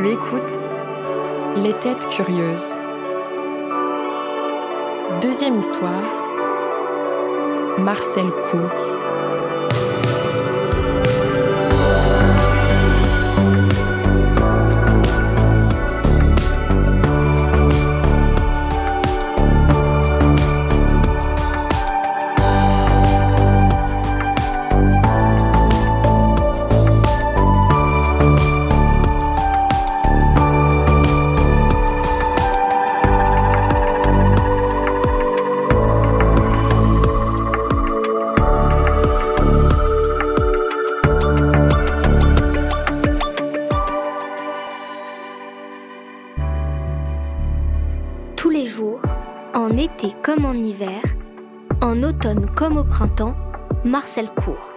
Tu écoutes Les Têtes Curieuses. Deuxième histoire. Marcel Cour. Tous les jours, en été comme en hiver, en automne comme au printemps, Marcel court.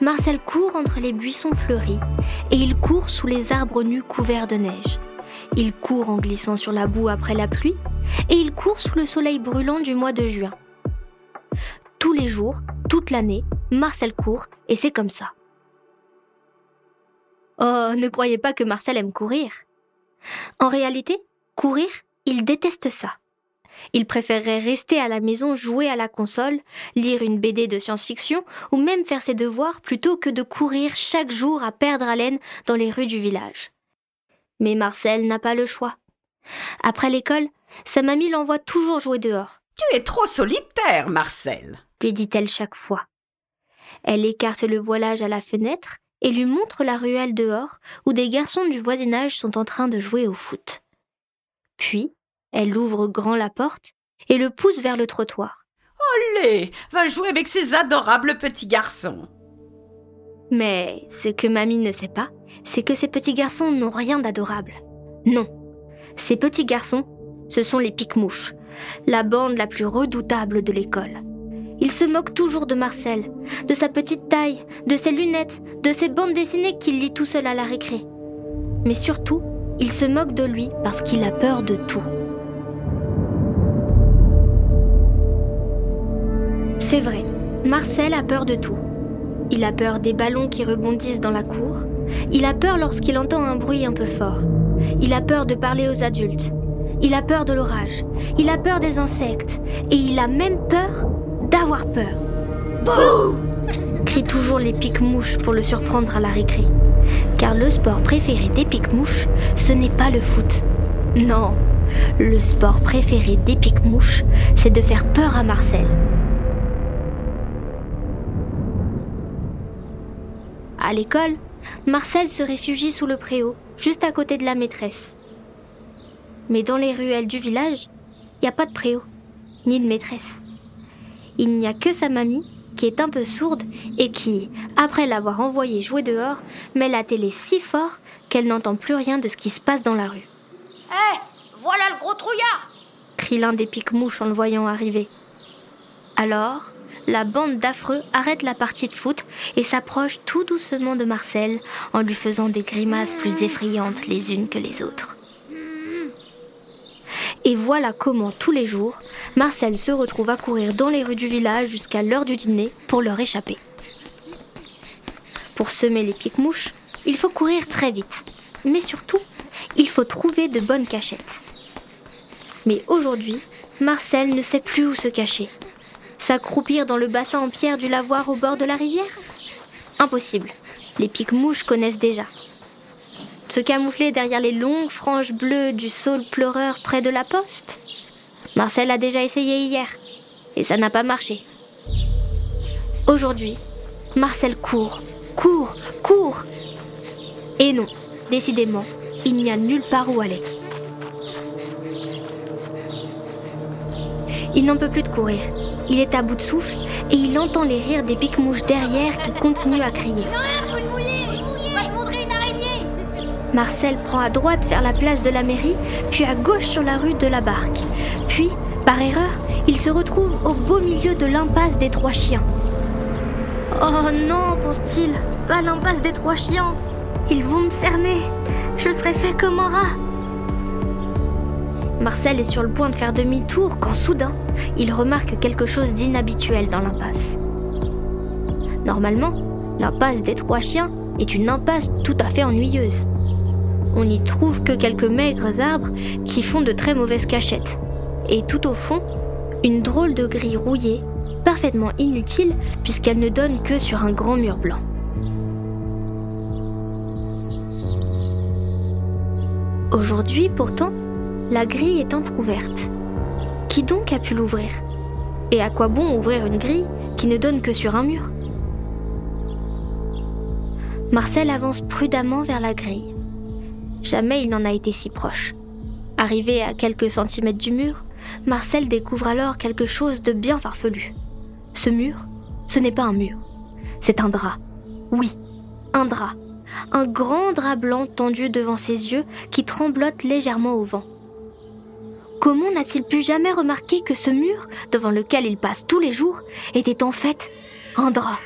Marcel court entre les buissons fleuris et il court sous les arbres nus couverts de neige. Il court en glissant sur la boue après la pluie et il court sous le soleil brûlant du mois de juin. Tous les jours, toute l'année, Marcel court et c'est comme ça. Oh, ne croyez pas que Marcel aime courir. En réalité, courir, il déteste ça. Il préférerait rester à la maison jouer à la console, lire une BD de science-fiction ou même faire ses devoirs plutôt que de courir chaque jour à perdre haleine dans les rues du village. Mais Marcel n'a pas le choix. Après l'école, sa mamie l'envoie toujours jouer dehors, Tu es trop solitaire, Marcel. lui dit-elle chaque fois. Elle écarte le voilage à la fenêtre et lui montre la ruelle dehors où des garçons du voisinage sont en train de jouer au foot. Puis, elle ouvre grand la porte et le pousse vers le trottoir. Allez, va jouer avec ces adorables petits garçons. Mais ce que mamie ne sait pas, c'est que ces petits garçons n'ont rien d'adorable. Non. Ces petits garçons, ce sont les pique-mouches, la bande la plus redoutable de l'école. Ils se moquent toujours de Marcel, de sa petite taille, de ses lunettes, de ses bandes dessinées qu'il lit tout seul à la récré. Mais surtout, ils se moquent de lui parce qu'il a peur de tout. C'est vrai, Marcel a peur de tout. Il a peur des ballons qui rebondissent dans la cour. Il a peur lorsqu'il entend un bruit un peu fort. Il a peur de parler aux adultes. Il a peur de l'orage. Il a peur des insectes. Et il a même peur d'avoir peur. Bouh crient toujours les pique-mouches pour le surprendre à la récré. Car le sport préféré des pique-mouches, ce n'est pas le foot. Non, le sport préféré des pique-mouches, c'est de faire peur à Marcel. À l'école, Marcel se réfugie sous le préau, juste à côté de la maîtresse. Mais dans les ruelles du village, il n'y a pas de préau, ni de maîtresse. Il n'y a que sa mamie, qui est un peu sourde et qui, après l'avoir envoyée jouer dehors, met la télé si fort qu'elle n'entend plus rien de ce qui se passe dans la rue. Hé, voilà le gros trouillard crie l'un des pique-mouches en le voyant arriver. Alors, la bande d'affreux arrête la partie de foot et s'approche tout doucement de Marcel en lui faisant des grimaces plus effrayantes les unes que les autres. Et voilà comment tous les jours, Marcel se retrouve à courir dans les rues du village jusqu'à l'heure du dîner pour leur échapper. Pour semer les pique-mouches, il faut courir très vite. Mais surtout, il faut trouver de bonnes cachettes. Mais aujourd'hui, Marcel ne sait plus où se cacher. S'accroupir dans le bassin en pierre du lavoir au bord de la rivière Impossible. Les pique-mouches connaissent déjà. Se camoufler derrière les longues franges bleues du saule pleureur près de la poste Marcel a déjà essayé hier, et ça n'a pas marché. Aujourd'hui, Marcel court, court, court. Et non, décidément, il n'y a nulle part où aller. Il n'en peut plus de courir. Il est à bout de souffle et il entend les rires des pique-mouches derrière qui continuent à crier. Marcel prend à droite vers la place de la mairie, puis à gauche sur la rue de la Barque. Puis, par erreur, il se retrouve au beau milieu de l'impasse des trois chiens. Oh non, pense-t-il, pas l'impasse des trois chiens. Ils vont me cerner. Je serai fait comme un rat. Marcel est sur le point de faire demi-tour quand soudain, il remarque quelque chose d'inhabituel dans l'impasse. Normalement, l'impasse des trois chiens est une impasse tout à fait ennuyeuse. on n'y trouve que quelques maigres arbres qui font de très mauvaises cachettes. Et tout au fond, une drôle de grille rouillée, parfaitement inutile puisqu'elle ne donne que sur un grand mur blanc. Aujourd'hui, pourtant, la grille est entr'ouverte. Qui donc a pu l'ouvrir? Et à quoi bon ouvrir une grille qui ne donne que sur un mur? Marcel avance prudemment vers la grille. Jamais il n'en a été si proche. Arrivé à quelques centimètres du mur, Marcel découvre alors quelque chose de bien farfelu. Ce mur, ce n'est pas un mur, c'est un drap. Oui, un drap. Un grand drap blanc tendu devant ses yeux qui tremblote légèrement au vent. Comment n'a-t-il pu jamais remarquer que ce mur, devant lequel il passe tous les jours, était en fait un drap?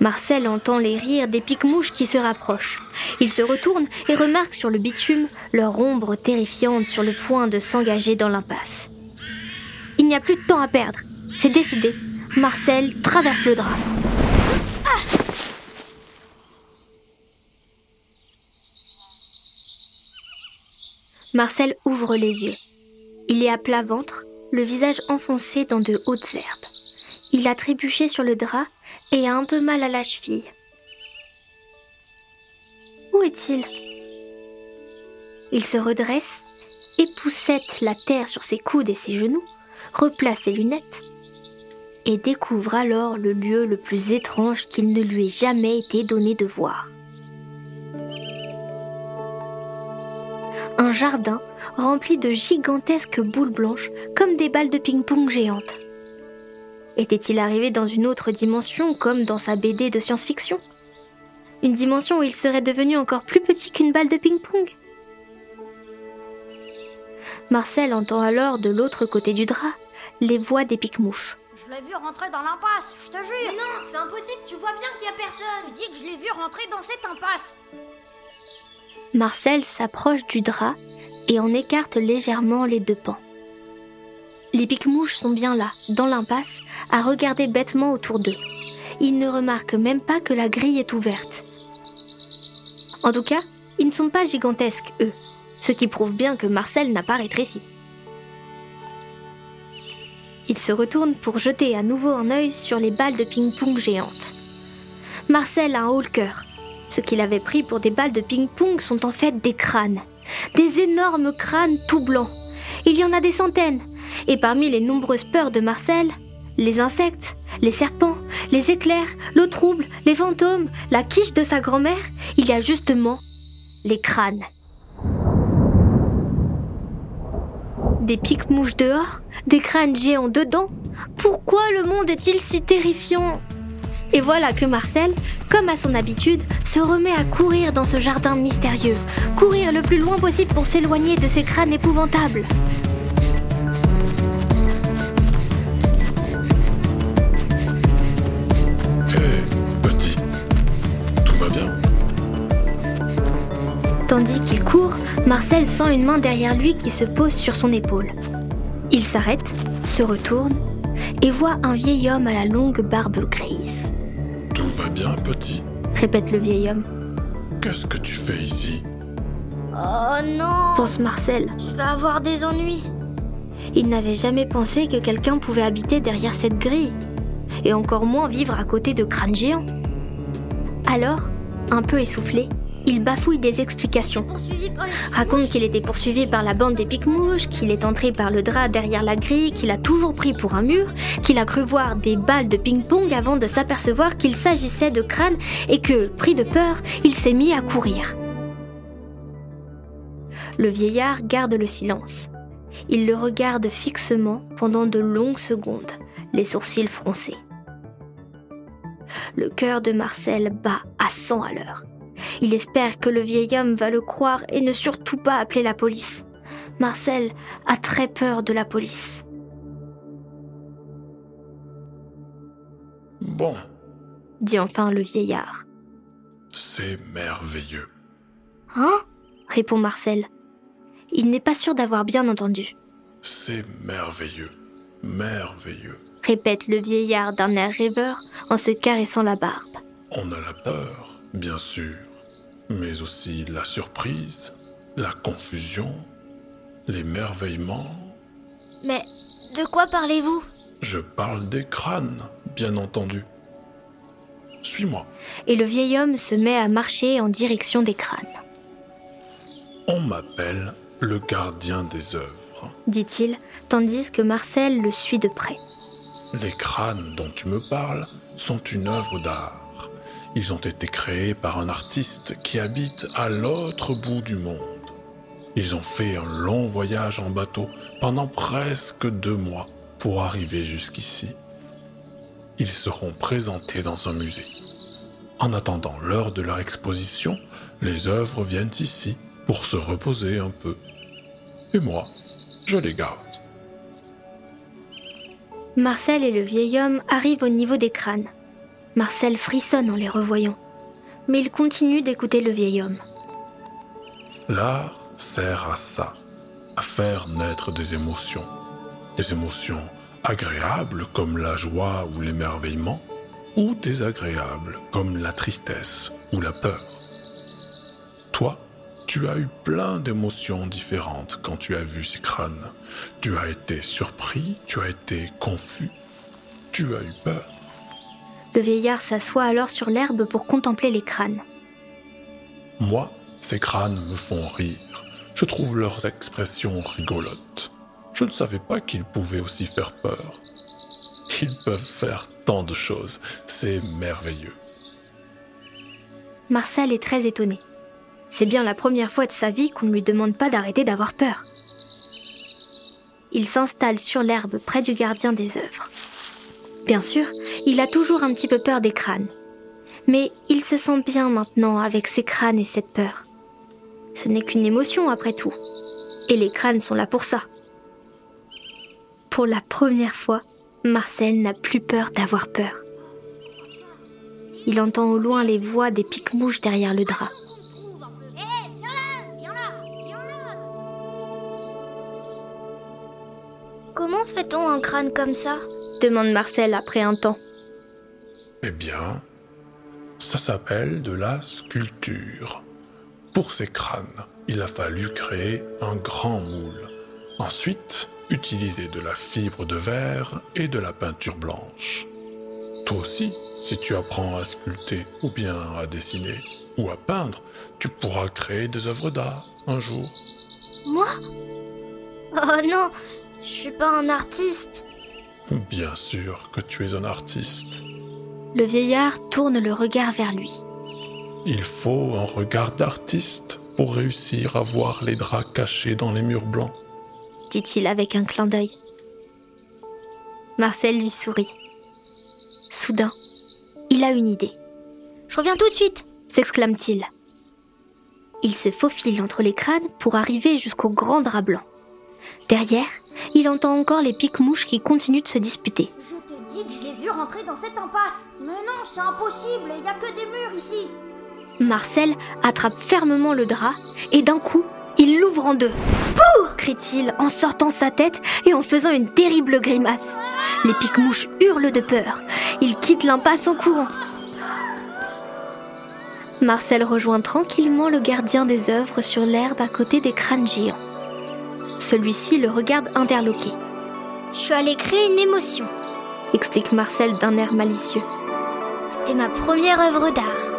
Marcel entend les rires des pique-mouches qui se rapprochent. Il se retourne et remarque sur le bitume leur ombre terrifiante sur le point de s'engager dans l'impasse. Il n'y a plus de temps à perdre. C'est décidé. Marcel traverse le drap. Marcel ouvre les yeux. Il est à plat ventre, le visage enfoncé dans de hautes herbes. Il a trébuché sur le drap et a un peu mal à la cheville. Où est-il? Il se redresse, époussette la terre sur ses coudes et ses genoux, replace ses lunettes et découvre alors le lieu le plus étrange qu'il ne lui ait jamais été donné de voir. Un jardin rempli de gigantesques boules blanches comme des balles de ping-pong géantes. Était-il arrivé dans une autre dimension comme dans sa BD de science-fiction? Une dimension où il serait devenu encore plus petit qu'une balle de ping-pong? Marcel entend alors de l'autre côté du drap les voix des pique-mouches. Je l'ai vu rentrer dans l'impasse, je te jure. Mais non, c'est impossible, tu vois bien qu'il n'y a personne. Je dis que je l'ai vu rentrer dans cette impasse. Marcel s'approche du drap et en écarte légèrement les deux pans. Les pique-mouches sont bien là, dans l'impasse, à regarder bêtement autour d'eux. Ils ne remarquent même pas que la grille est ouverte. En tout cas, ils ne sont pas gigantesques, eux, ce qui prouve bien que Marcel n'a pas rétréci. Il se retourne pour jeter à nouveau un œil sur les balles de ping-pong géantes. Marcel a un haut le cœur. Ce qu'il avait pris pour des balles de ping-pong sont en fait des crânes. Des énormes crânes tout blancs. Il y en a des centaines. Et parmi les nombreuses peurs de Marcel, les insectes, les serpents, les éclairs, l'eau trouble, les fantômes, la quiche de sa grand-mère, il y a justement les crânes. Des piques-mouches dehors, des crânes géants dedans. Pourquoi le monde est-il si terrifiant? Et voilà que Marcel, comme à son habitude, se remet à courir dans ce jardin mystérieux, courir le plus loin possible pour s'éloigner de ces crânes épouvantables. Hé, petit, tout va bien Tandis qu'il court, Marcel sent une main derrière lui qui se pose sur son épaule. Il s'arrête, se retourne et voit un vieil homme à la longue barbe grise. Bien, petit Répète le vieil homme. Qu'est-ce que tu fais ici? Oh non pense Marcel. Il va avoir des ennuis. Il n'avait jamais pensé que quelqu'un pouvait habiter derrière cette grille, et encore moins vivre à côté de crânes géants. Alors, un peu essoufflé, il bafouille des explications. Raconte qu'il était poursuivi par la bande des pique-mouches, qu'il est entré par le drap derrière la grille, qu'il a toujours pris pour un mur, qu'il a cru voir des balles de ping-pong avant de s'apercevoir qu'il s'agissait de crânes et que, pris de peur, il s'est mis à courir. Le vieillard garde le silence. Il le regarde fixement pendant de longues secondes, les sourcils froncés. Le cœur de Marcel bat à 100 à l'heure. Il espère que le vieil homme va le croire et ne surtout pas appeler la police. Marcel a très peur de la police. Bon, dit enfin le vieillard. c'est merveilleux. Hein? répond Marcel. Il n'est pas sûr d'avoir bien entendu, C'est merveilleux. Merveilleux. répète le vieillard d'un air rêveur en se caressant la barbe. On a la peur, bien sûr. Mais aussi la surprise, la confusion, l'émerveillement. Mais de quoi parlez-vous? Je parle des crânes, bien entendu. Suis-moi. Et le vieil homme se met à marcher en direction des crânes. On m'appelle le gardien des œuvres. dit-il, tandis que Marcel le suit de près. Les crânes dont tu me parles sont une œuvre d'art. Ils ont été créés par un artiste qui habite à l'autre bout du monde. Ils ont fait un long voyage en bateau pendant presque deux mois pour arriver jusqu'ici. Ils seront présentés dans un musée. En attendant l'heure de leur exposition, les œuvres viennent ici pour se reposer un peu. Et moi, je les garde. Marcel et le vieil homme arrivent au niveau des crânes. Marcel frissonne en les revoyant, mais il continue d'écouter le vieil homme. L'art sert à ça, à faire naître des émotions. Des émotions agréables comme la joie ou l'émerveillement, ou désagréables comme la tristesse ou la peur. Toi, tu as eu plein d'émotions différentes quand tu as vu ces crânes. Tu as été surpris, tu as été confus, tu as eu peur. Le vieillard s'assoit alors sur l'herbe pour contempler les crânes. Moi, ces crânes me font rire. Je trouve leurs expressions rigolotes. Je ne savais pas qu'ils pouvaient aussi faire peur. Ils peuvent faire tant de choses. C'est merveilleux. Marcel est très étonné. C'est bien la première fois de sa vie qu'on ne lui demande pas d'arrêter d'avoir peur. Il s'installe sur l'herbe près du gardien des œuvres. Bien sûr, il a toujours un petit peu peur des crânes. Mais il se sent bien maintenant avec ses crânes et cette peur. Ce n'est qu'une émotion après tout. Et les crânes sont là pour ça. Pour la première fois, Marcel n'a plus peur d'avoir peur. Il entend au loin les voix des pique-mouches derrière le drap. Comment fait-on un crâne comme ça? Demande Marcel après un temps. Eh bien, ça s'appelle de la sculpture. Pour ces crânes, il a fallu créer un grand moule. Ensuite, utiliser de la fibre de verre et de la peinture blanche. Toi aussi, si tu apprends à sculpter ou bien à dessiner ou à peindre, tu pourras créer des œuvres d'art un jour. Moi? Oh non, je suis pas un artiste. Bien sûr que tu es un artiste. Le vieillard tourne le regard vers lui. Il faut un regard d'artiste pour réussir à voir les draps cachés dans les murs blancs. dit-il avec un clin d'œil. Marcel lui sourit. Soudain, il a une idée. Je reviens tout de suite, s'exclame-t-il. Il se faufile entre les crânes pour arriver jusqu'au grand drap blanc. Derrière, il entend encore les pique-mouches qui continuent de se disputer. Je te dis que je l'ai vu rentrer dans cette impasse. Mais non, c'est impossible, il y a que des murs ici. Marcel attrape fermement le drap et d'un coup, il l'ouvre en deux. Pouh crie-t-il en sortant sa tête et en faisant une terrible grimace. Les pique-mouches hurlent de peur. Il quitte l'impasse en courant. Marcel rejoint tranquillement le gardien des œuvres sur l'herbe à côté des crânes géants. Celui-ci le regarde interloqué. Je suis allé créer une émotion, explique Marcel d'un air malicieux. C'était ma première œuvre d'art.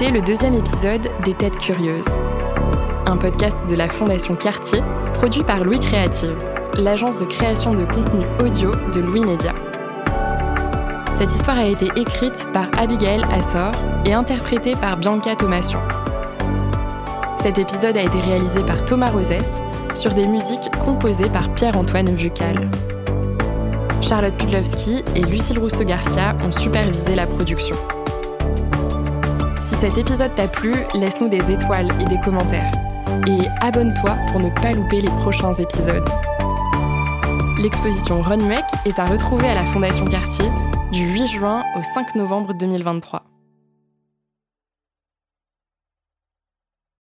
D'écouter le deuxième épisode des Têtes Curieuses, un podcast de la Fondation Cartier, produit par Louis Créative, l'agence de création de contenu audio de Louis Média. Cette histoire a été écrite par Abigail Assor et interprétée par Bianca Thomasion. Cet épisode a été réalisé par Thomas Rosès sur des musiques composées par Pierre-Antoine Vucal. Charlotte Pudlowski et Lucille Rousseau-Garcia ont supervisé la production. Cet épisode t'a plu, laisse-nous des étoiles et des commentaires. Et abonne-toi pour ne pas louper les prochains épisodes. L'exposition Runway est à retrouver à la Fondation Cartier du 8 juin au 5 novembre 2023.